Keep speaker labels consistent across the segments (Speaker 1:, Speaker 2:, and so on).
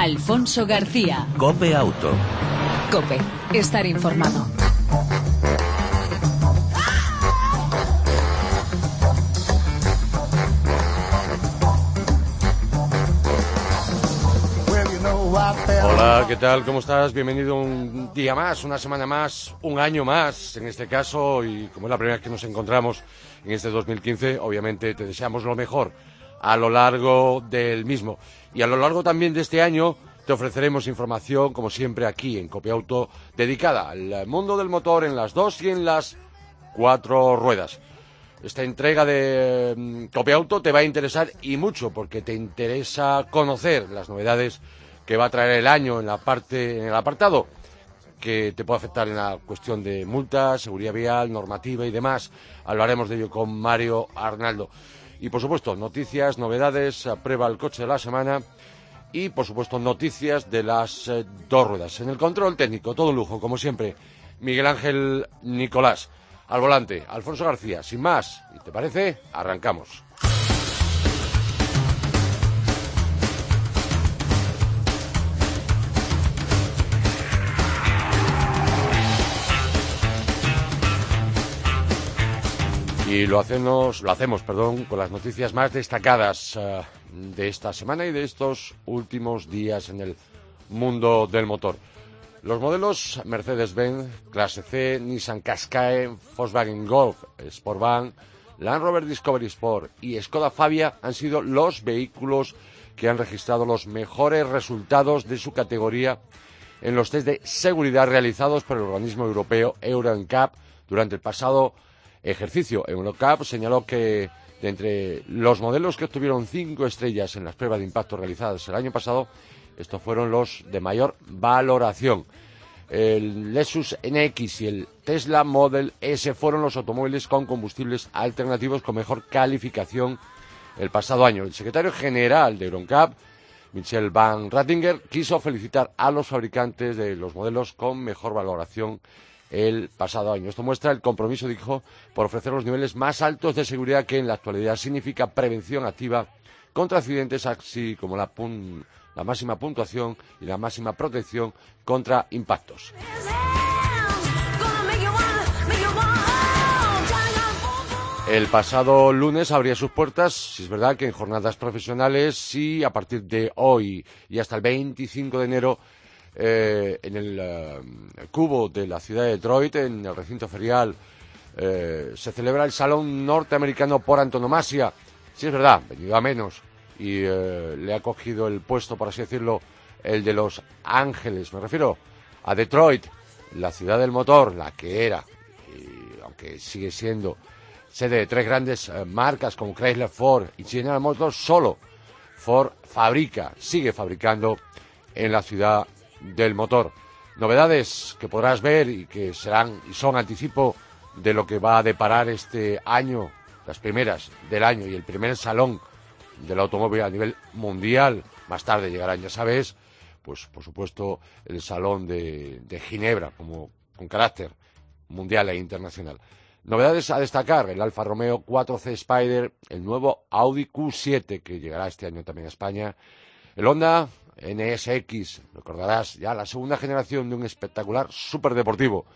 Speaker 1: Alfonso García.
Speaker 2: Cope Auto.
Speaker 1: Cope, estar informado.
Speaker 3: Hola, ¿qué tal? ¿Cómo estás? Bienvenido un día más, una semana más, un año más, en este caso, y como es la primera vez que nos encontramos en este 2015, obviamente te deseamos lo mejor a lo largo del mismo. Y a lo largo también de este año te ofreceremos información, como siempre, aquí en Copiauto, dedicada al mundo del motor en las dos y en las cuatro ruedas. Esta entrega de mm, Copiauto te va a interesar y mucho, porque te interesa conocer las novedades que va a traer el año en la parte, en el apartado que te puede afectar en la cuestión de multas, seguridad vial, normativa y demás. Hablaremos de ello con Mario Arnaldo. Y por supuesto, noticias, novedades, prueba el coche de la semana y por supuesto noticias de las eh, dos ruedas. En el control técnico, todo lujo, como siempre, Miguel Ángel Nicolás. Al volante, Alfonso García. Sin más, ¿y te parece? Arrancamos. Y lo hacemos, lo hacemos, perdón, con las noticias más destacadas uh, de esta semana y de estos últimos días en el mundo del motor. Los modelos Mercedes-Benz, Clase C, Nissan Qashqai, Volkswagen Golf, Sportvan, Land Rover Discovery Sport y Skoda Fabia han sido los vehículos que han registrado los mejores resultados de su categoría en los test de seguridad realizados por el organismo europeo Euro NCAP durante el pasado ejercicio. Eurocup señaló que de entre los modelos que obtuvieron cinco estrellas en las pruebas de impacto realizadas el año pasado, estos fueron los de mayor valoración. El Lexus NX y el Tesla Model S fueron los automóviles con combustibles alternativos con mejor calificación el pasado año. El secretario general de Euroncap, Michel Van Rattinger, quiso felicitar a los fabricantes de los modelos con mejor valoración el pasado año. Esto muestra el compromiso, dijo, por ofrecer los niveles más altos de seguridad que en la actualidad significa prevención activa contra accidentes, así como la, la máxima puntuación y la máxima protección contra impactos. El pasado lunes abría sus puertas, si es verdad que en jornadas profesionales y a partir de hoy y hasta el 25 de enero eh, en el eh, cubo de la ciudad de Detroit, en el recinto ferial, eh, se celebra el Salón Norteamericano por antonomasia. Sí, es verdad, venido a menos. Y le ha cogido el puesto, por así decirlo, el de Los Ángeles. Me refiero a Detroit, la ciudad del motor, la que era, y aunque sigue siendo sede de tres grandes marcas como Chrysler, Ford y General Motors, solo Ford fabrica, sigue fabricando en la ciudad del motor. Novedades que podrás ver y que serán y son anticipo de lo que va a deparar este año, las primeras del año y el primer salón del automóvil a nivel mundial. Más tarde llegarán, ya sabes, pues por supuesto el salón de, de Ginebra como con carácter mundial e internacional. Novedades a destacar, el Alfa Romeo 4C Spider, el nuevo Audi Q7 que llegará este año también a España, el Honda NSX, recordarás, ya la segunda generación de un espectacular superdeportivo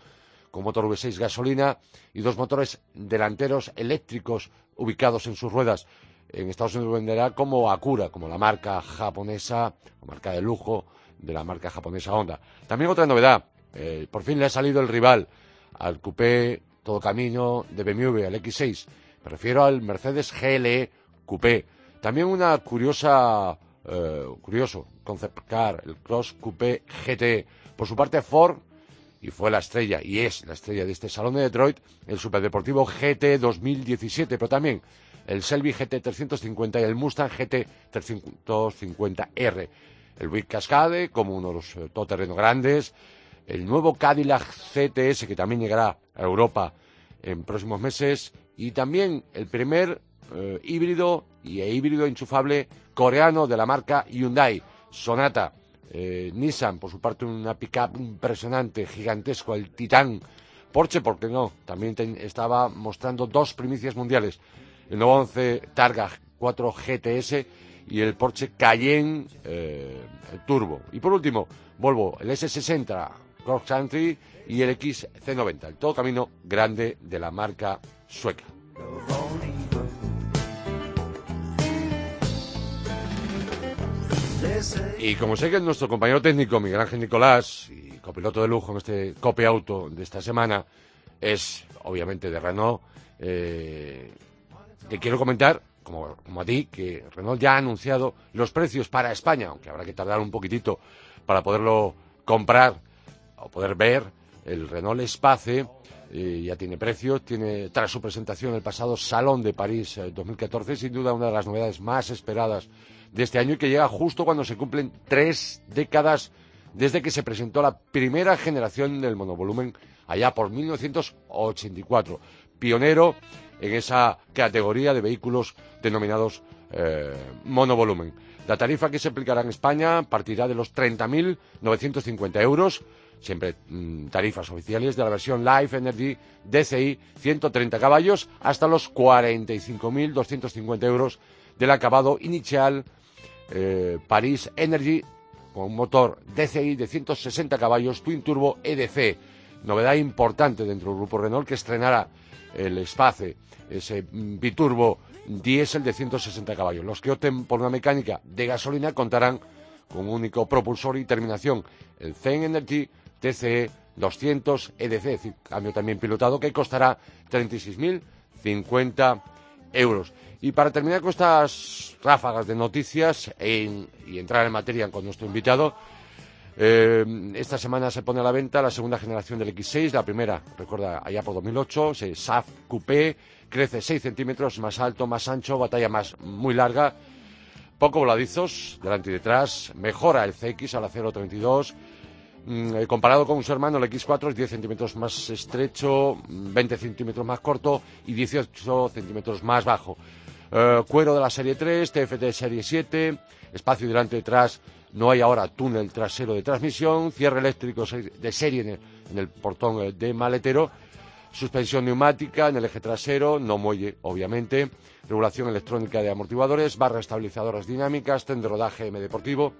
Speaker 3: con motor V6 gasolina y dos motores delanteros eléctricos ubicados en sus ruedas. En Estados Unidos venderá como Acura, como la marca japonesa, la marca de lujo de la marca japonesa Honda. También otra novedad, eh, por fin le ha salido el rival al coupé todo camino de BMW, al X6. Me refiero al Mercedes GLE Coupé. También una curiosa eh, curioso, concept car, el Cross Coupé GT. Por su parte, Ford, y fue la estrella, y es la estrella de este salón de Detroit, el Superdeportivo GT 2017, pero también el Shelby GT 350 y el Mustang GT 350R. El Buick Cascade, como uno de los eh, grandes, el nuevo Cadillac CTS, que también llegará a Europa en próximos meses, y también el primer eh, híbrido y e híbrido enchufable coreano de la marca Hyundai, Sonata. Eh, Nissan, por su parte, una pickup impresionante, gigantesco, el Titán. Porsche, ¿por qué no? También estaba mostrando dos primicias mundiales. El nuevo 11 Targa 4 GTS y el Porsche Cayenne eh, Turbo. Y por último, Volvo, el S60 Cross Country y el XC90, el todo camino grande de la marca sueca. Y como sé que nuestro compañero técnico Miguel Ángel Nicolás y copiloto de lujo en este Cope Auto de esta semana es obviamente de Renault, eh, te quiero comentar, como, a ti, que Renault ya ha anunciado los precios para España, aunque habrá que tardar un poquitito para poderlo comprar o poder ver. El Renault Espace eh, ya tiene precio, tiene tras su presentación en el pasado Salón de París 2014, eh, sin duda una de las novedades más esperadas de este año y que llega justo cuando se cumplen tres décadas desde que se presentó la primera generación del monovolumen allá por 1984, pionero en esa categoría de vehículos denominados eh, monovolumen. La tarifa que se aplicará en España partirá de los 30.950 euros siempre mm, tarifas oficiales de la versión Life Energy DCI 130 caballos hasta los 45.250 euros del acabado inicial eh, Paris Energy con un motor DCI de 160 caballos Twin Turbo EDC. Novedad importante dentro del grupo Renault que estrenará el Espace, ese biturbo diésel de 160 caballos. Los que opten por una mecánica de gasolina contarán con un único propulsor y terminación, el Zen Energy TCE 200 EDC, cambio también pilotado, que costará 36.050 euros. Y para terminar con estas ráfagas de noticias y entrar en materia con nuestro invitado, eh, esta semana se pone a la venta la segunda generación del X6, la primera, recuerda, allá por 2008, se SAF Coupé, crece 6 centímetros, más alto, más ancho, batalla más muy larga, poco voladizos, delante y detrás, mejora el CX a la 032, Mm, eh, comparado con su hermano, el X4 es 10 centímetros más estrecho, 20 centímetros más corto y 18 centímetros más bajo. Eh, cuero de la serie 3, TFT serie 7, espacio delante y detrás, no hay ahora túnel trasero de transmisión, cierre eléctrico de serie en el, portón eh, de maletero, suspensión neumática en el eje trasero, no muelle, obviamente, regulación electrónica de amortiguadores, barras estabilizadoras dinámicas, tren rodaje M deportivo,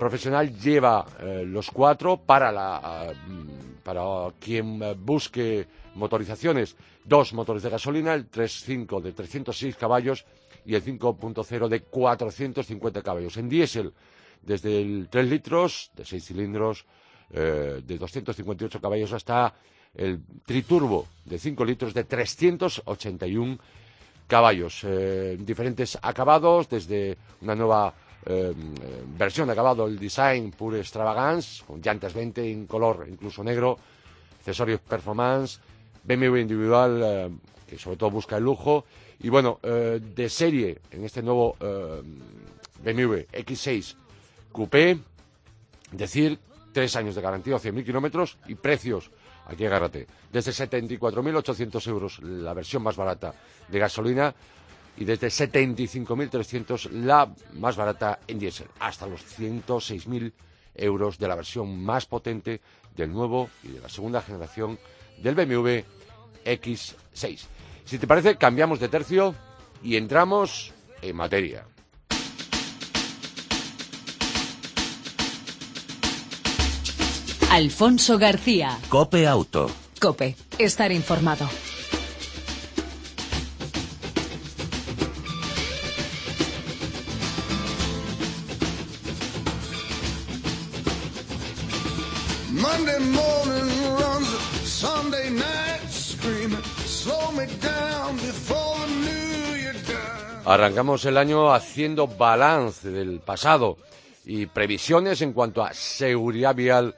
Speaker 3: profesional lleva eh, los cuatro para, la, mm, para quien eh, busque motorizaciones, dos motores de gasolina, el 3.5 de 306 caballos y el 5.0 de 450 caballos. En diésel, desde el 3 litros de 6 cilindros eh, de 258 caballos hasta el triturbo de 5 litros de 381 caballos. diferentes acabados, desde una nueva eh, versión de acabado el design pure extravagance, con llantas 20 en color incluso negro, accesorios performance, BMW individual eh, que sobre todo busca el lujo. Y bueno, eh, de serie en este nuevo BMW X6 Coupé, decir tres años de garantía, 100.000 kilómetros y precios aquí agárrate, desde 74.800 euros la versión más barata de gasolina y desde 75.300 la más barata en diésel, hasta los 106.000 euros de la versión más potente del nuevo y de la segunda generación del BMW X6. Si te parece, cambiamos de tercio y entramos en materia.
Speaker 1: Alfonso García.
Speaker 2: Cope Auto.
Speaker 1: Cope, estar informado.
Speaker 3: Arrancamos el año haciendo balance del pasado y previsiones en cuanto a seguridad vial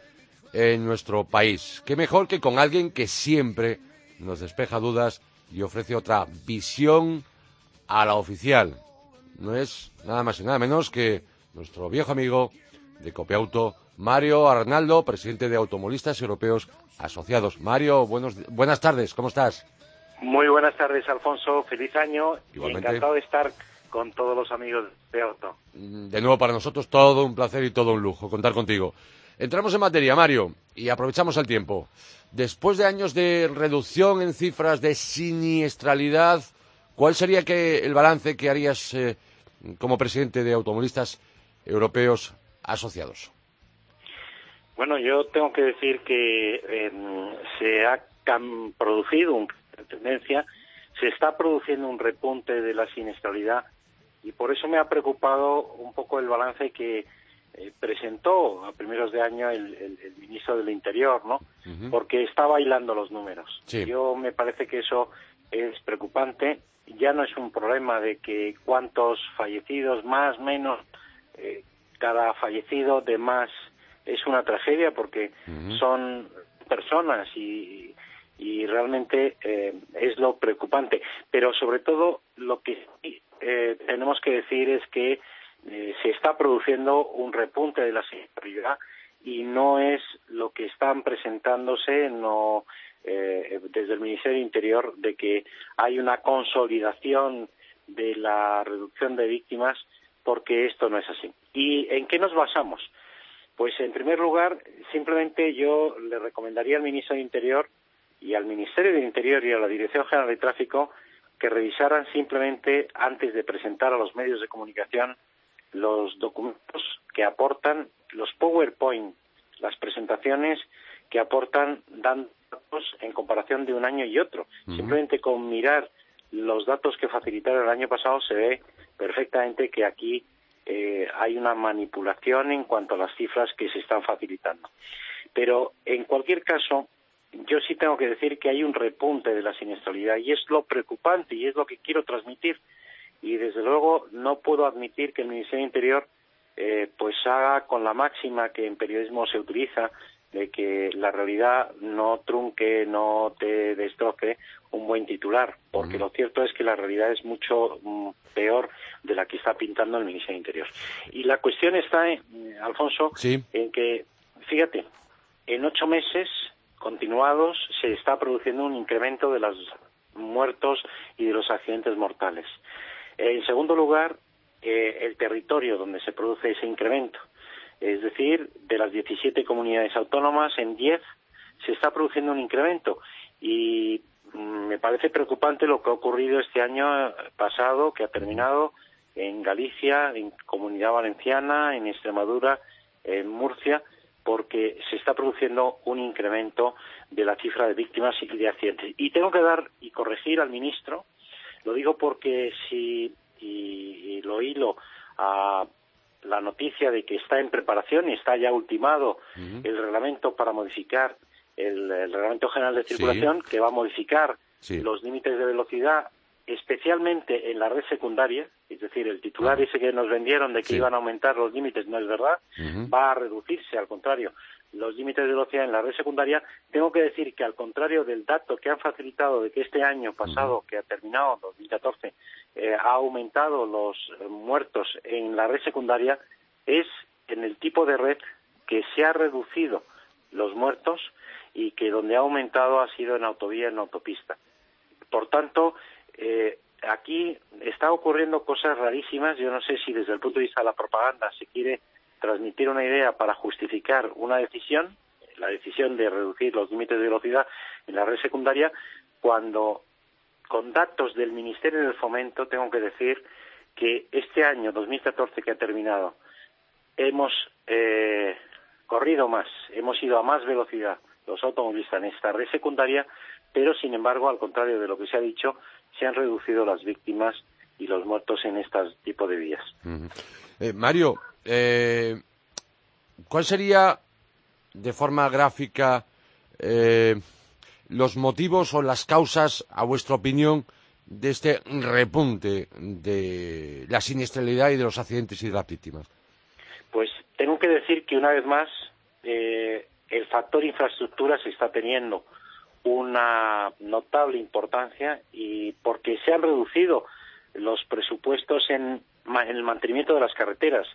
Speaker 3: en nuestro país. Qué mejor que con alguien que siempre nos despeja dudas y ofrece otra visión a la oficial. No es nada más y nada menos que nuestro viejo amigo de Copiauto, Mario Arnaldo, presidente de Automovilistas Europeos Asociados. Mario, buenas tardes, ¿cómo estás?
Speaker 4: Muy buenas tardes, Alfonso. Feliz año y encantado de estar con todos los amigos de Auto.
Speaker 3: De nuevo para nosotros todo un placer y todo un lujo contar contigo. Entramos en materia, Mario, y aprovechamos el tiempo. Después de años de reducción en cifras de siniestralidad, ¿cuál sería que el balance que harías eh, como presidente de Automovilistas Europeos Asociados?
Speaker 4: Bueno, yo tengo que decir que em, se ha producido una tendencia, se está produciendo un repunte de la siniestralidad y por eso me ha preocupado un poco el balance que eh, presentó a primeros de año el, ministro del Interior, ¿no? Porque está bailando los números. Yo me parece que eso es preocupante. Ya no es un problema de que cuántos fallecidos, más, menos, eh, cada fallecido de más es una tragedia porque son personas y, y realmente eh, es lo preocupante. Pero sobre todo lo que eh, tenemos que decir es que eh, se está produciendo un repunte de la seguridad y no es lo que están presentándose no, desde el Ministerio de Interior de que hay una consolidación de la reducción de víctimas porque esto no es así. ¿Y en qué nos basamos? Pues en primer lugar, simplemente yo le recomendaría al ministro de Interior y al Ministerio del Interior y a la Dirección General de Tráfico que revisaran simplemente antes de presentar a los medios de comunicación los documentos que aportan, los PowerPoint, las presentaciones que aportan datos en comparación de un año y otro. Simplemente con mirar los datos que facilitaron el año pasado se ve perfectamente que aquí eh, hay una manipulación en cuanto a las cifras que se están facilitando. Pero, en cualquier caso, yo sí tengo que decir que hay un repunte de la siniestralidad y es lo preocupante y es lo que quiero transmitir. Y, desde luego, no puedo admitir que el Ministerio de Interior eh, pues haga con la máxima que en periodismo se utiliza de que la realidad no trunque, no te destroce un buen titular, porque lo cierto es que la realidad es mucho mm, peor de la que está pintando el Ministerio de Interior. Y la cuestión está, eh, Alfonso, en que, fíjate, en ocho meses continuados se está produciendo un incremento de los muertos y de los accidentes mortales. En segundo lugar, eh, el territorio donde se produce ese incremento. Es decir, de las 17 comunidades autónomas, en 10 se está produciendo un incremento. Y mm, me parece preocupante lo que ha ocurrido este año pasado, que ha terminado en Galicia, en Comunidad Valenciana, en Extremadura, en Murcia, porque se está produciendo un incremento de la cifra de víctimas y de accidentes. Y tengo que dar y corregir al ministro, lo digo porque si, y lo hilo a la noticia de que está en preparación y está ya ultimado el reglamento para modificar el, reglamento general de circulación que va a modificar los límites de velocidad especialmente en la red secundaria, es decir, el titular ese que nos vendieron de que iban a aumentar los límites no es verdad, va a reducirse, al contrario, los límites de velocidad en la red secundaria. Tengo que decir que, al contrario del dato que han facilitado de que este año pasado, que ha terminado, 2014, eh, ha aumentado los eh, muertos en la red secundaria, es en el tipo de red que se ha reducido los muertos y que donde ha aumentado ha sido en autovía, en autopista. Por tanto, eh, aquí está ocurriendo cosas rarísimas. Yo no sé si desde el punto de vista de la propaganda se quiere transmitir una idea para justificar una decisión, la decisión de reducir los límites de velocidad en la red secundaria, cuando con datos del Ministerio del Fomento tengo que decir que este año 2014 que ha terminado hemos eh, corrido más, hemos ido a más velocidad los automovilistas en esta red secundaria, pero sin embargo, al contrario de lo que se ha dicho, se han reducido las víctimas y los muertos en este tipo de vías.
Speaker 3: Eh, Mario, eh, ¿cuál sería, de forma gráfica, los motivos o las causas, a vuestra opinión, de este repunte de la siniestralidad y de los accidentes y de las víctimas?
Speaker 4: Pues tengo que decir que una vez más el factor infraestructura se está teniendo una notable importancia y porque se han reducido los presupuestos en, el mantenimiento de las carreteras.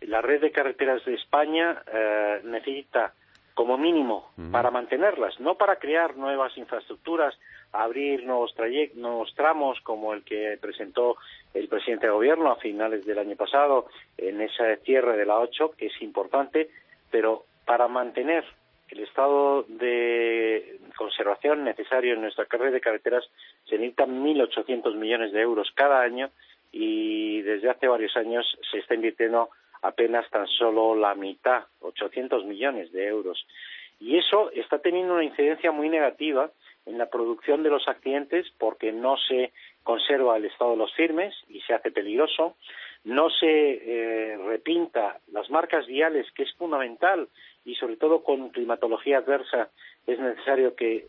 Speaker 4: La red de carreteras de España eh, necesita como mínimo para mantenerlas, no para crear nuevas infraestructuras, abrir nuevos, nuevos tramos como el que presentó el presidente de gobierno a finales del año pasado en ese cierre de la 8, que es importante, pero para mantener el estado de conservación necesario en nuestra carrera de carreteras se necesitan 1.800 millones de euros cada año y desde hace varios años se está invirtiendo apenas tan solo la mitad, 800 millones de euros. Y eso está teniendo una incidencia muy negativa en la producción de los accidentes porque no se conserva el estado de los firmes y se hace peligroso, no se eh, repinta las marcas viales, que es fundamental, y sobre todo con climatología adversa es necesario que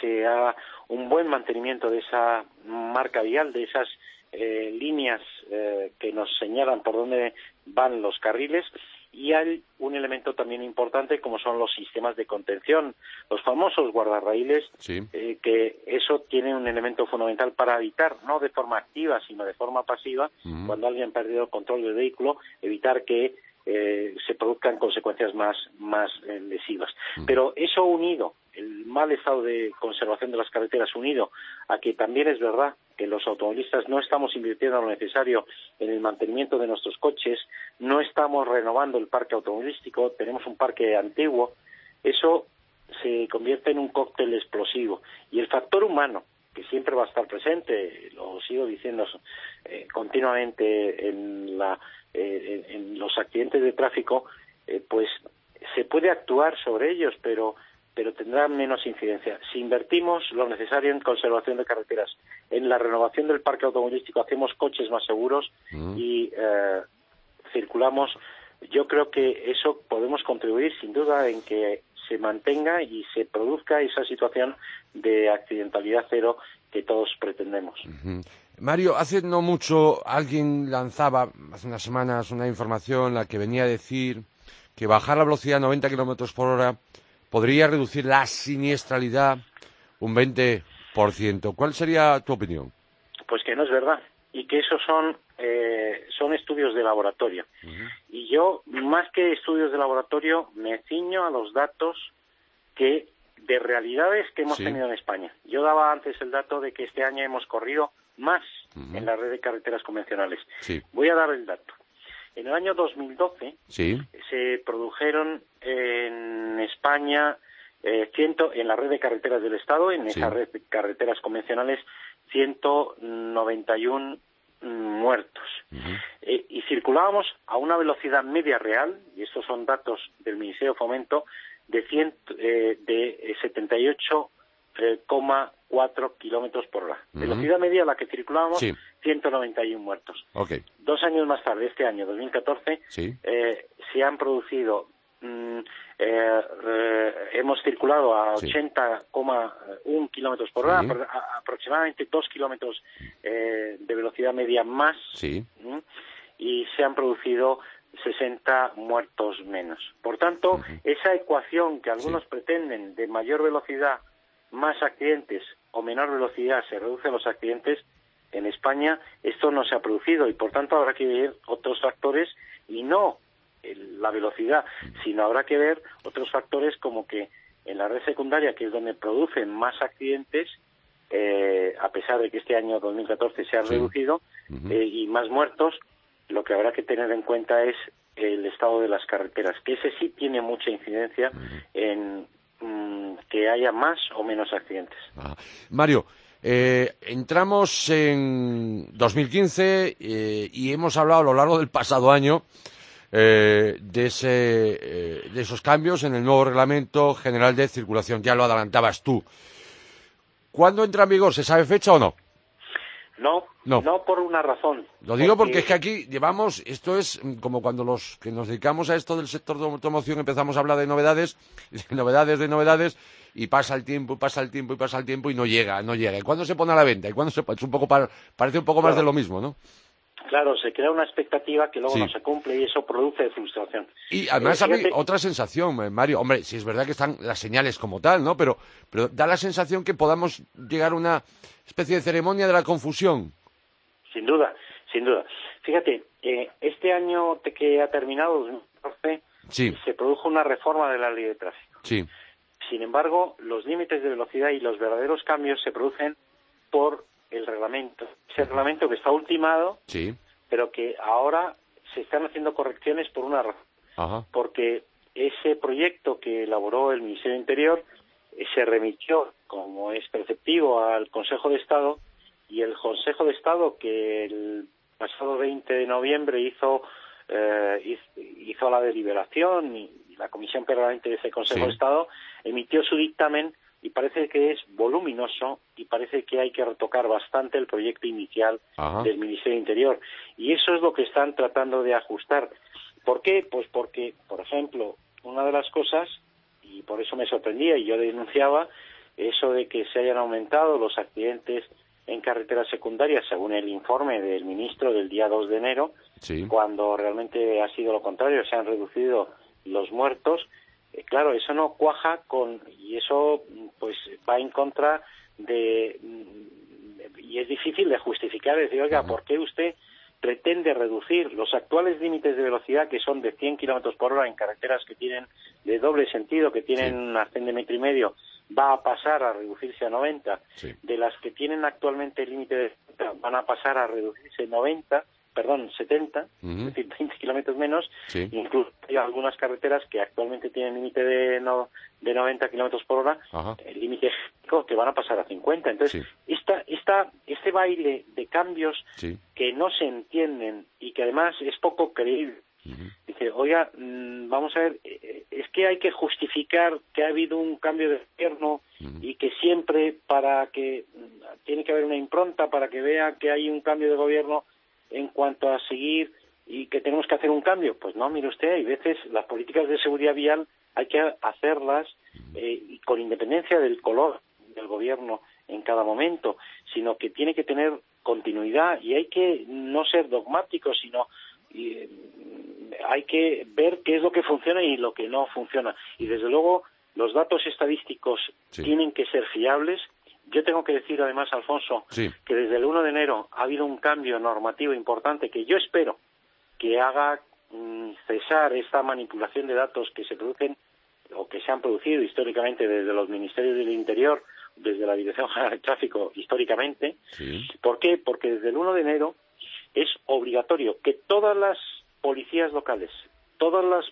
Speaker 4: se haga un buen mantenimiento de esa marca vial, de esas eh, líneas eh, que nos señalan por dónde van los carriles y hay un elemento también importante como son los sistemas de contención, los famosos guardarraíles, eh, que eso tiene un elemento fundamental para evitar, no de forma activa, sino de forma pasiva, cuando alguien ha perdido el control del vehículo, evitar que eh, se produzcan consecuencias más, más eh, lesivas. Pero eso unido, el mal estado de conservación de las carreteras unido a que también es verdad que los automovilistas no estamos invirtiendo lo necesario en el mantenimiento de nuestros coches, no estamos renovando el parque automovilístico, tenemos un parque antiguo, eso se convierte en un cóctel explosivo. Y el factor humano, que siempre va a estar presente, lo sigo diciendo eh, continuamente en la eh, en, los accidentes de tráfico, eh, pues se puede actuar sobre ellos, pero pero tendrá menos incidencia. Si invertimos lo necesario en conservación de carreteras, en la renovación del parque automovilístico, hacemos coches más seguros mm. y eh, circulamos, yo creo que eso podemos contribuir sin duda en que se mantenga y se produzca esa situación de accidentalidad cero que todos pretendemos.
Speaker 3: Mario, hace no mucho alguien lanzaba, hace unas semanas, una información en la que venía a decir que bajar la velocidad a 90 kilómetros por hora podría reducir la siniestralidad un 20%. ¿Cuál sería tu opinión?
Speaker 4: Pues que no es verdad y que esos son, eh, son estudios de laboratorio. Y yo, más que estudios de laboratorio, me ciño a los datos que de realidades que hemos tenido en España. Yo daba antes el dato de que este año hemos corrido más en la red de carreteras convencionales. Voy a dar el dato. En el año 2012 se produjeron en España eh, ciento, en la red de carreteras del Estado, en esa red de carreteras convencionales, 191 muertos. Eh, y circulábamos a una velocidad media real, y estos son datos del Ministerio de Fomento, de, eh, de 78 4 kilómetros por hora. Velocidad media a la que circulábamos, 191 muertos. Dos años más tarde, este año, 2014, eh, se han producido mm, eh, eh, hemos circulado a 80,1 kilómetros por hora, aproximadamente 2 kilómetros de velocidad media más, y se han producido 60 muertos menos. Por tanto, esa ecuación que algunos pretenden de mayor velocidad más accidentes o menor velocidad se reducen los accidentes, en España esto no se ha producido y por tanto habrá que ver otros factores y no la velocidad, sino habrá que ver otros factores como que en la red secundaria, que es donde producen más accidentes, eh, a pesar de que este año 2014 se ha reducido, eh, y más muertos, lo que habrá que tener en cuenta es el estado de las carreteras, que ese sí tiene mucha incidencia en que haya más o menos accidentes.
Speaker 3: Ah. Mario, eh, entramos en 2015 eh, y hemos hablado a lo largo del pasado año eh, de, ese, de esos cambios en el nuevo Reglamento General de Circulación. Ya lo adelantabas tú. ¿Cuándo entra en vigor? ¿Se sabe fecha o no?
Speaker 4: No, no, por una razón.
Speaker 3: Lo digo porque... es que aquí llevamos, esto es como cuando los que nos dedicamos a esto del sector de automoción empezamos a hablar de novedades, de novedades, de novedades, y pasa el tiempo, y pasa el tiempo, y pasa el tiempo, y no llega, no llega. ¿Y cuándo se pone a la venta? ¿Y cuándo se es un poco parece un poco más de lo mismo, ¿no?
Speaker 4: Claro, se crea una expectativa que luego no se cumple y eso produce frustración.
Speaker 3: Y además eh, otra sensación, eh, Mario. Hombre, si es verdad que están las señales como tal, ¿no? Pero, pero da la sensación que podamos llegar a una especie de ceremonia de la confusión.
Speaker 4: Sin duda, sin duda. Fíjate, eh, este año que ha terminado, 2014, se produjo una reforma de la ley de tráfico.
Speaker 3: Sí.
Speaker 4: Sin embargo, los límites de velocidad y los verdaderos cambios se producen por el reglamento. Ese reglamento que está ultimado,
Speaker 3: sí.
Speaker 4: pero que ahora se están haciendo correcciones por una razón. Porque ese proyecto que elaboró el Ministerio de Interior eh, se remitió, como es perceptivo, al Consejo de Estado y el Consejo de Estado, que el pasado 20 de noviembre hizo, eh, hizo la deliberación y la Comisión Permanente de ese Consejo de Estado emitió su dictamen y parece que es voluminoso y parece que hay que retocar bastante el proyecto inicial del Ministerio de Interior. Y eso es lo que están tratando de ajustar. ¿Por qué? Pues porque, por ejemplo, una de las cosas, y por eso me sorprendía y yo denunciaba, eso de que se hayan aumentado los accidentes en carreteras secundarias, según el informe del ministro del día 2 de enero, cuando realmente ha sido lo contrario, se han reducido los muertos eh, claro, eso no cuaja con, y eso pues va en contra de, mm, y es difícil de justificar, decir, oiga, ¿por qué usted pretende reducir los actuales límites de velocidad que son de 100 kilómetros por hora en carreteras que tienen de doble sentido, que tienen un arcén de metro y medio, va a pasar a reducirse a 90, de las que tienen actualmente el límite de van a pasar a reducirse a 90, perdón, 70, es decir, 20 kilómetros menos. Incluso hay algunas carreteras que actualmente tienen límite de, no, de 90 kilómetros por hora, el límite que van a pasar a 50. Entonces, esta, esta, este baile de cambios que no se entienden y que además es poco creíble. Dice, oiga, mm, vamos a ver, eh, es que hay que justificar que ha habido un cambio de gobierno y que siempre para que mm, tiene que haber una impronta para que vea que hay un cambio de gobierno en cuanto a seguir y que tenemos que hacer un cambio. Pues no, mire usted, hay veces las políticas de seguridad vial hay que hacerlas eh, con independencia del color del gobierno en cada momento, sino que tiene que tener continuidad y hay que no ser dogmáticos, sino eh, hay que ver qué es lo que funciona y lo que no funciona. Y desde luego los datos estadísticos tienen que ser fiables yo tengo que decir además, Alfonso, que desde el 1 de enero ha habido un cambio normativo importante que yo espero que haga mm, cesar esta manipulación de datos que se producen o que se han producido históricamente desde los ministerios del Interior, desde la Dirección General de Tráfico históricamente. ¿Por qué? Porque desde el 1 de enero es obligatorio que todas las policías locales, todas las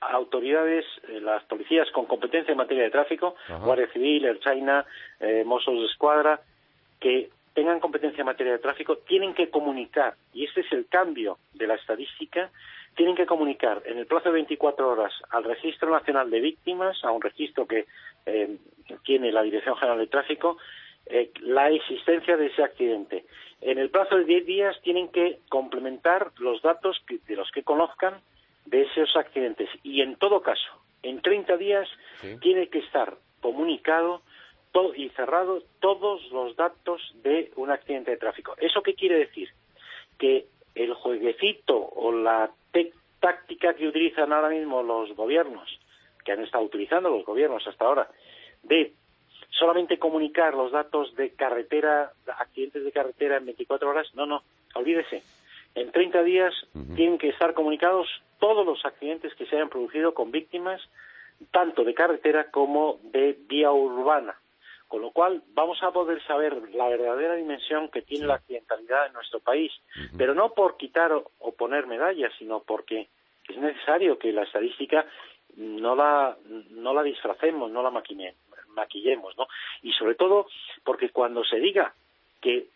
Speaker 4: autoridades, eh, las policías con competencia en materia de tráfico, Guardia Civil, el China, eh, Mossos de Escuadra, que tengan competencia en materia de tráfico, tienen que comunicar, y este es el cambio de la estadística, tienen que comunicar en el plazo de 24 horas al Registro Nacional de Víctimas, a un registro que eh, tiene la Dirección General de Tráfico, eh, la existencia de ese accidente. En el plazo de 10 días tienen que complementar los datos de los que conozcan de esos accidentes. Y en todo caso, en 30 días tiene que estar comunicado todo, y cerrado todos los datos de un accidente de tráfico. ¿Eso qué quiere decir? Que el jueguecito o la táctica que utilizan ahora mismo los gobiernos, que han estado utilizando los gobiernos hasta ahora, de solamente comunicar los datos de carretera, accidentes de carretera en 24 horas, no, no, olvídese. En 30 días tienen que estar comunicados todos los accidentes que se hayan producido con víctimas tanto de carretera como de vía urbana. Con lo cual vamos a poder saber la verdadera dimensión que tiene la accidentalidad en nuestro país, pero no por quitar o, poner medallas, sino porque es necesario que la estadística no la, no la disfracemos, no la maquillemos, ¿no? Y sobre todo porque cuando se diga que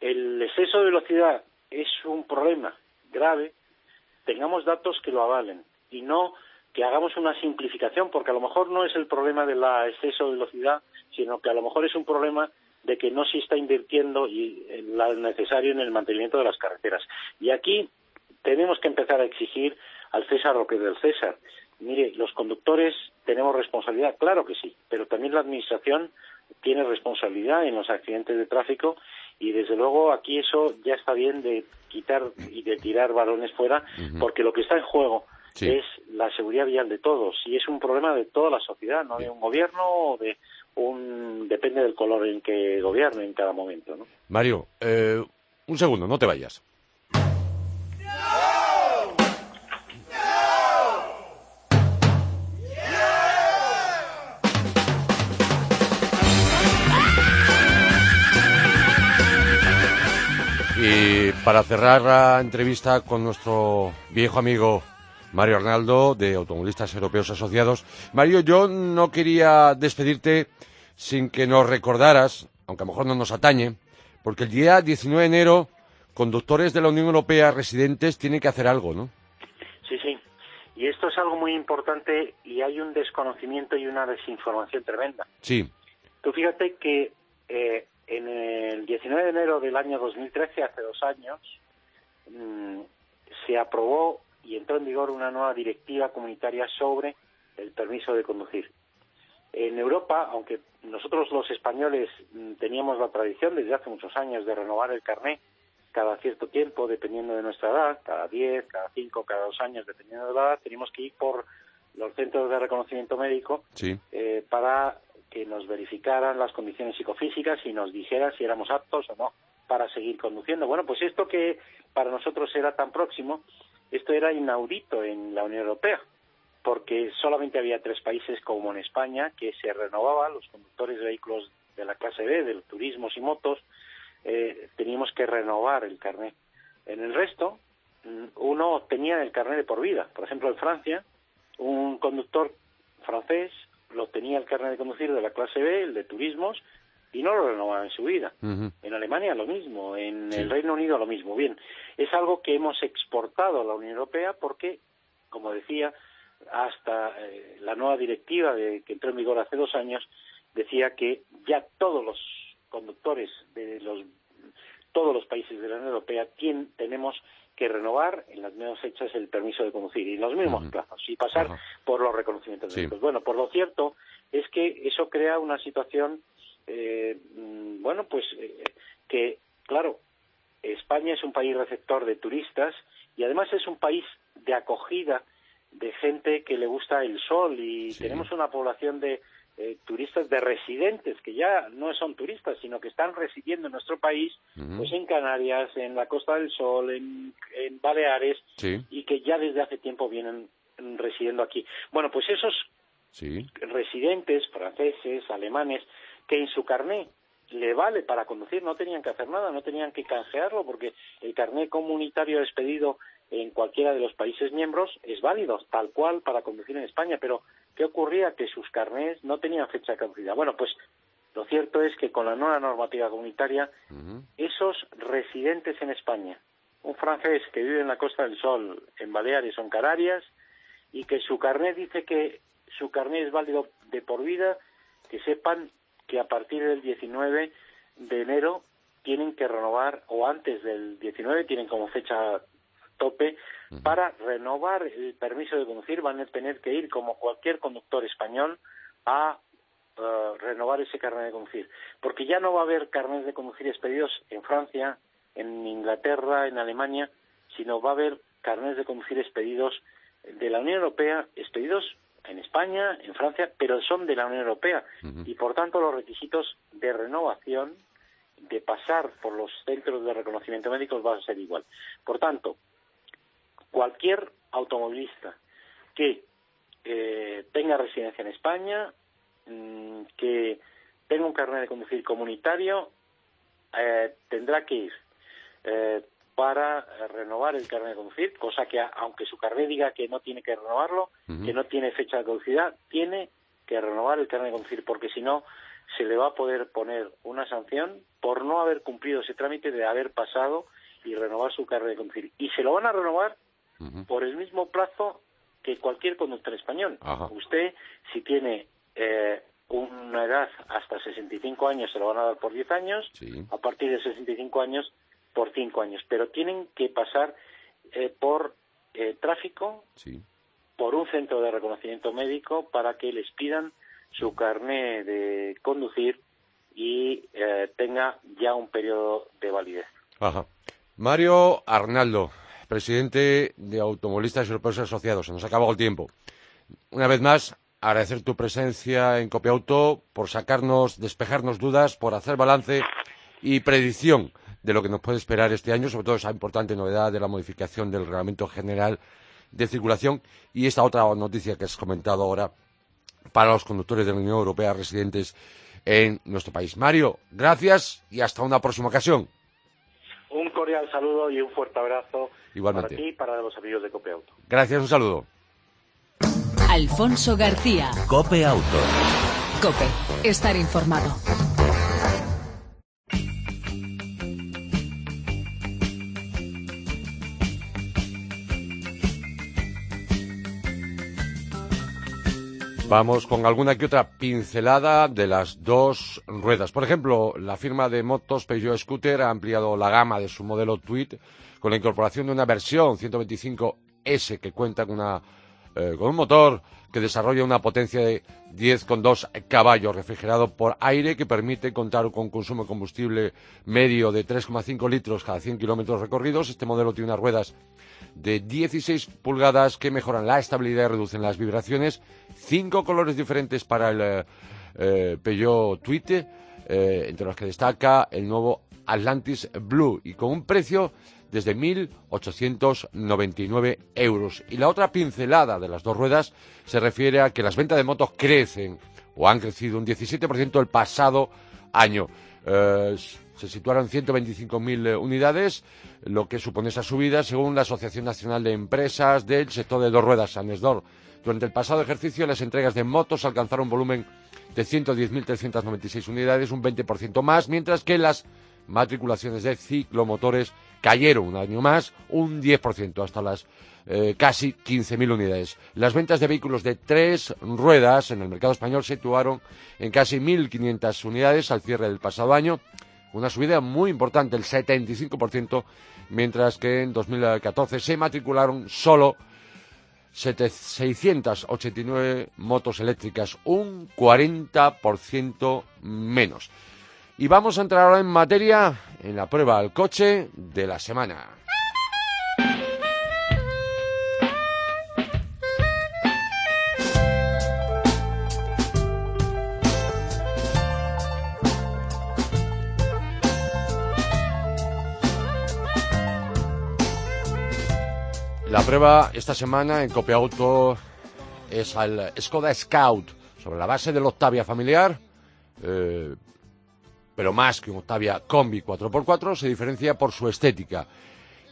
Speaker 4: el exceso de velocidad es un problema grave, tengamos datos que lo avalen y no que hagamos una simplificación, porque a lo mejor no es el problema del exceso de velocidad, sino que a lo mejor es un problema de que no se está invirtiendo y lo necesario en el mantenimiento de las carreteras. Y aquí tenemos que empezar a exigir al César lo que es del César. Mire, los conductores tenemos responsabilidad, claro que sí, pero también la Administración tiene responsabilidad en los accidentes de tráfico y desde luego aquí eso ya está bien de quitar y de tirar balones fuera, porque lo que está en juego es la seguridad vial de todos y es un problema de toda la sociedad, no de un gobierno o de un depende del color en que gobierne en cada momento, ¿no?
Speaker 3: Mario, eh, un segundo, no te vayas. Y para cerrar la entrevista con nuestro viejo amigo Mario Arnaldo, de Automovilistas Europeos Asociados. Mario, yo no quería despedirte sin que nos recordaras, aunque a lo mejor no nos atañe, porque el día 19 de enero conductores de la Unión Europea residentes tienen que hacer algo, ¿no?
Speaker 4: Sí, sí. Y esto es algo muy importante y hay un desconocimiento y una desinformación tremenda.
Speaker 3: Sí.
Speaker 4: Tú fíjate que eh, en el 19 de enero del año 2013, hace dos años, mm, se aprobó y entró en vigor una nueva directiva comunitaria sobre el permiso de conducir. En Europa, aunque nosotros los españoles mm, teníamos la tradición desde hace muchos años de renovar el carné cada cierto tiempo, dependiendo de nuestra edad, cada 10, cada 5, cada 2 años, dependiendo de la edad, teníamos que ir por los centros de reconocimiento médico eh, para que nos verificaran las condiciones psicofísicas y nos dijera si éramos aptos o no para seguir conduciendo. Bueno, pues esto que para nosotros era tan próximo, esto era inaudito en la Unión Europea, porque solamente había tres países como en España que se renovaban los conductores de vehículos de la clase B, de turismos y motos, eh, teníamos que renovar el carnet. En el resto, mm, uno obtenía el carnet de por vida. Por ejemplo, en Francia, un conductor francés lo tenía el carnet de conducir de la clase B, el de turismos, y no lo renovaba en su vida. En Alemania lo mismo, en el Reino Unido lo mismo. Bien, es algo que hemos exportado a la Unión Europea porque, como decía, hasta eh, la nueva directiva de, que entró en vigor hace dos años decía que ya todos los conductores de los todos los países de la Unión Europea tenemos que renovar en las mismas fechas el permiso de conducir y en los mismos plazos y pasar por los reconocimientos médicos. Bueno, por lo cierto es que eso crea una situación, eh, mm, bueno, pues eh, que, claro, España es un país receptor de turistas y además es un país de acogida de gente que le gusta el sol y tenemos una población de eh, turistas de residentes que ya no son turistas sino que están residiendo en nuestro país pues en Canarias en la Costa del Sol en, Baleares y que ya desde hace tiempo vienen residiendo aquí. Bueno pues esos residentes franceses alemanes que en su carné le vale para conducir, no tenían que hacer nada, no tenían que canjearlo porque el carné comunitario expedido en cualquiera de los países miembros es válido, tal cual para conducir en España, pero ¿qué ocurría? Que sus carnés no tenían fecha de caducidad. Bueno, pues lo cierto es que con la nueva normativa comunitaria, esos residentes en España, un francés que vive en la Costa del Sol, en Baleares o en Canarias, y que su carnet dice que su carnet es válido de por vida, que sepan que a partir del 19 de enero tienen que renovar, o antes del 19 tienen como fecha tope, para renovar el permiso de conducir van a tener que ir, como cualquier conductor español, a eh, renovar ese carnet de conducir. Porque ya no va a haber carnet de conducir expedidos en Francia, en Inglaterra, en Alemania, sino va a haber carnets de conducir expedidos de la Unión Europea, expedidos en España, en Francia, pero son de la Unión Europea y por tanto los requisitos de renovación de pasar por los centros de reconocimiento médicos van a ser igual. Por tanto, cualquier automovilista que eh, tenga residencia en España, mm, que tenga un carnet de conducir comunitario, eh, tendrá que ir. Eh, para renovar el carnet de conducir, cosa que aunque su carnet diga que no tiene que renovarlo, que no tiene fecha de caducidad, tiene que renovar el carnet de conducir, porque si no se le va a poder poner una sanción por no haber cumplido ese trámite de haber pasado y renovar su carnet de conducir. Y se lo van a renovar por el mismo plazo que cualquier conductor español. Usted, si tiene eh, una edad hasta 65 años, se lo van a dar por 10 años. A partir de 65 años por cinco años, pero tienen que pasar eh, por eh, tráfico, por un centro de reconocimiento médico para que les pidan su carné de conducir y eh, tenga ya un periodo de validez.
Speaker 3: Mario Arnaldo, presidente de Automovilistas Europeos Asociados. Se nos ha el tiempo. Una vez más, agradecer tu presencia en Copiauto por sacarnos, despejarnos dudas, por hacer balance y predicción de lo que nos puede esperar este año, sobre todo esa importante novedad de la modificación del Reglamento General de Circulación y esta otra noticia que has comentado ahora para los conductores de la Unión Europea residentes en nuestro país. Mario, gracias y hasta una próxima ocasión.
Speaker 4: Un cordial saludo y un fuerte abrazo
Speaker 3: Igualmente.
Speaker 4: para ti y para los amigos de Cope Auto.
Speaker 3: Gracias, un saludo.
Speaker 1: Alfonso García.
Speaker 2: Cope Auto.
Speaker 1: Cope, estar informado.
Speaker 3: Vamos con alguna que otra pincelada de las dos ruedas. Por ejemplo, la firma de motos Peugeot Scooter ha ampliado la gama de su modelo Tweet con la incorporación de una versión 125S que cuenta con, una, eh, con un motor que desarrolla una potencia de 10,2 caballos refrigerado por aire que permite contar con consumo de combustible medio de 3,5 litros cada 100 kilómetros recorridos. Este modelo tiene unas ruedas de 16 pulgadas que mejoran la estabilidad y reducen las vibraciones. Cinco colores diferentes para el eh, eh, Peugeot eh, entre los que destaca el nuevo Atlantis Blue y con un precio desde 1.899 euros. Y la otra pincelada de las dos ruedas se refiere a que las ventas de motos crecen o han crecido un 17% el pasado año. Eh, se situaron 125.000 unidades, lo que supone esa subida según la Asociación Nacional de Empresas del sector de dos ruedas, Sanesdor. Durante el pasado ejercicio, las entregas de motos alcanzaron un volumen de 110.396 unidades, un 20% más, mientras que las matriculaciones de ciclomotores cayeron un año más, un 10%, hasta las eh, casi 15.000 unidades. Las ventas de vehículos de tres ruedas en el mercado español se situaron en casi 1.500 unidades al cierre del pasado año, una subida muy importante, el 75%, mientras que en 2014 se matricularon solo 689 motos eléctricas, un 40% menos. Y vamos a entrar ahora en materia en la prueba al coche de la semana. La prueba esta semana en Copia Auto es al Skoda Scout sobre la base del Octavia familiar. Eh, pero más que un Octavia Combi 4x4, se diferencia por su estética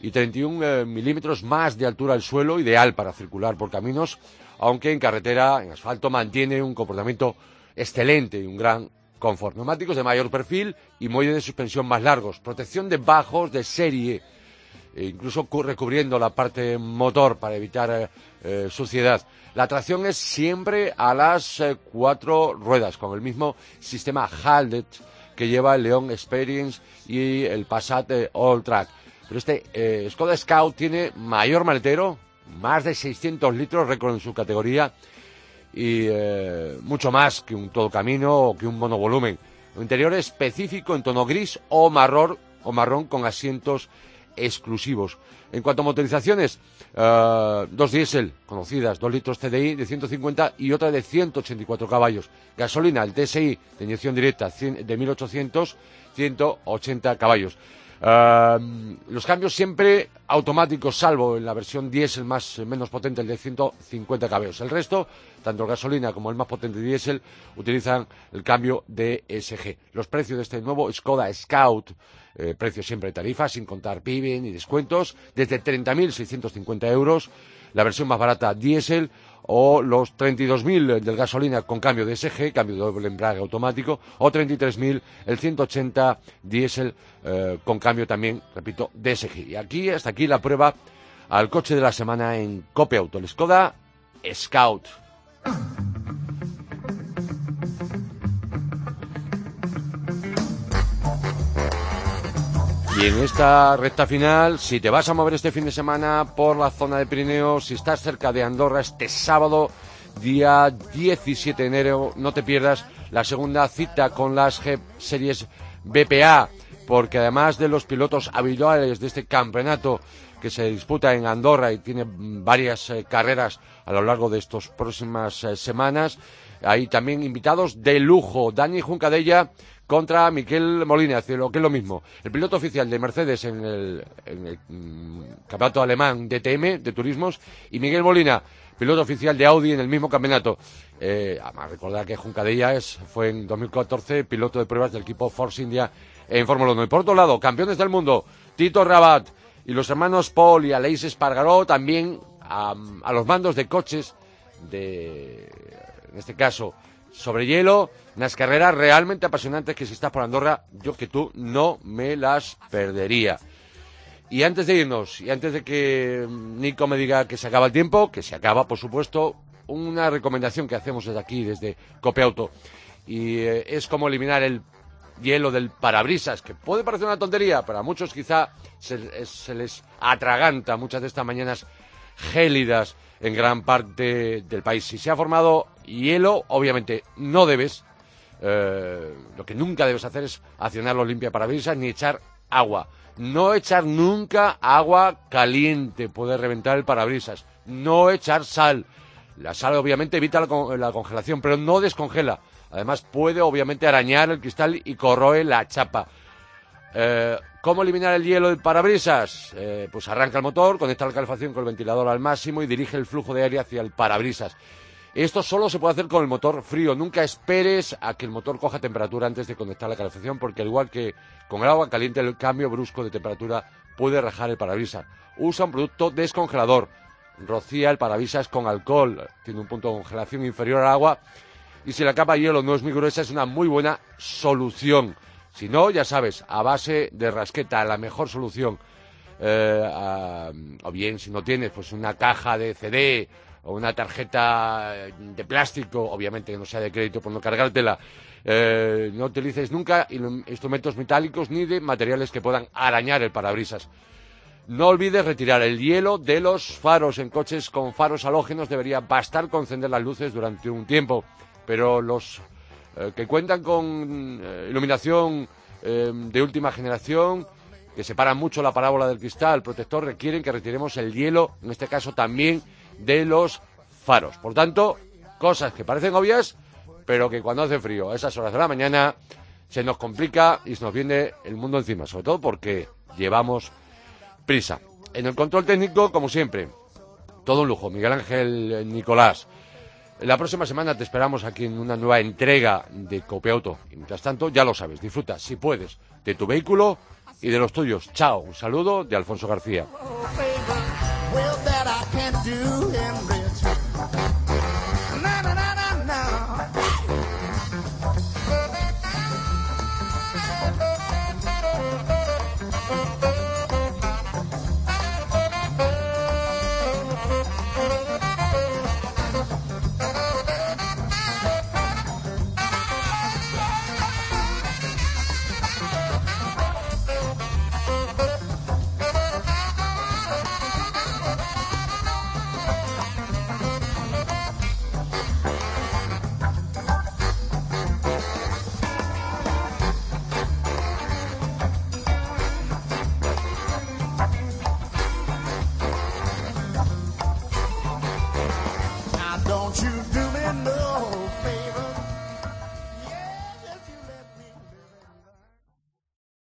Speaker 3: y 31 eh, milímetros más de altura al suelo, ideal para circular por caminos, aunque en carretera, en asfalto, mantiene un comportamiento excelente y un gran confort. Neumáticos de mayor perfil y muelles de suspensión más largos, protección de bajos de serie, e incluso recubriendo la parte motor para evitar eh, eh, suciedad. La tracción es siempre a las cuatro ruedas, con el mismo sistema Haldet que lleva el León Experience y el Passat All Track. Pero este eh, Skoda Scout tiene mayor maletero, más de 600 litros, récord en su categoría, y eh, mucho más que un todo camino o que un monovolumen. Un interior específico en tono gris o marrón, o marrón con asientos exclusivos. En cuanto a motorizaciones, uh, dos diésel conocidas, dos litros TDI de 150 y otra de 184 caballos. Gasolina, el TSI de inyección directa de 1800, 180 caballos. Los cambios siempre automáticos, salvo en la versión diésel más menos potente, el de 150 caballos. El resto, tanto el gasolina como el más potente diésel, utilizan el cambio de SG. Los precios de este nuevo Skoda Scout eh, precio siempre de tarifa, sin contar PIB ni descuentos, desde 30.650 euros, la versión más barata diésel, o los 32.000 del gasolina con cambio de SG, cambio de doble embrague automático, o 33.000 el 180 diésel eh, con cambio también, repito, de SG. Y aquí, hasta aquí la prueba al coche de la semana en Cope Auto, el Skoda Scout. Y en esta recta final, si te vas a mover este fin de semana por la zona de Pirineos, si estás cerca de Andorra este sábado, día 17 de enero, no te pierdas la segunda cita con las G Series BPA, porque además de los pilotos habituales de este campeonato que se disputa en Andorra y tiene varias eh, carreras a lo largo de estas próximas eh, semanas, hay también invitados de lujo. Dani Juncadella contra Miquel Molina, que es lo mismo. El piloto oficial de Mercedes en el, mm, campeonato alemán DTM de turismos y Miguel Molina, piloto oficial de Audi en el mismo campeonato. Eh, además, recordar que Juncadella es, fue en 2014 piloto de pruebas del equipo Force India en Fórmula 1. Y por otro lado, campeones del mundo, Tito Rabat y los hermanos Paul y Aleix Espargaró también a los mandos de coches de, en este caso, sobre hielo, unas carreras realmente apasionantes que si estás por Andorra, yo que tú no me las perdería. Y antes de irnos, y antes de que Nico me diga que se acaba el tiempo, que se acaba, por supuesto, una recomendación que hacemos desde aquí, desde Copeauto, y eh, es como eliminar el hielo del parabrisas, que puede parecer una tontería, pero a muchos quizá se, se les atraganta muchas de estas mañanas gélidas en gran parte del país. Si se ha formado hielo, obviamente no debes, eh, lo que nunca debes hacer es accionar los limpia parabrisas ni echar agua. No echar nunca agua caliente, puede reventar el parabrisas. No echar sal. La sal obviamente evita la, congelación, pero no descongela. Además puede obviamente arañar el cristal y corroe la chapa. Eh, ¿Cómo eliminar el hielo del parabrisas? Eh, pues arranca el motor, conecta la calefacción con el ventilador al máximo y dirige el flujo de aire hacia el parabrisas. Esto solo se puede hacer con el motor frío. Nunca esperes a que el motor coja temperatura antes de conectar la calefacción, porque al igual que con el agua caliente, el cambio brusco de temperatura puede rajar el parabrisas. Usa un producto descongelador. Rocía el parabrisas con alcohol. Tiene un punto de congelación inferior al agua. Y si la capa de hielo no es muy gruesa, es una muy buena solución. Si no, ya sabes, a base de rasqueta, la mejor solución. Eh, o bien, si no tienes, pues una caja de CD o una tarjeta de plástico, obviamente que no sea de crédito por no cargártela, eh, no utilices nunca instrumentos metálicos ni de materiales que puedan arañar el parabrisas. No olvides retirar el hielo de los faros. En coches con faros halógenos debería bastar con encender las luces durante un tiempo, pero los eh, que cuentan con eh, iluminación de última generación, que separan mucho la parábola del cristal protector, requieren que retiremos el hielo, en este caso también de los faros. Por tanto, cosas que parecen obvias, pero que cuando hace frío a esas horas de la mañana se nos complica y se nos viene el mundo encima, sobre todo porque llevamos prisa. En el control técnico, como siempre, todo un lujo. Miguel Ángel Nicolás. La próxima semana te esperamos aquí en una nueva entrega de Copiauto. Y mientras tanto, ya lo sabes, disfruta, si puedes, de tu vehículo y de los tuyos. Chao, un saludo de Alfonso García.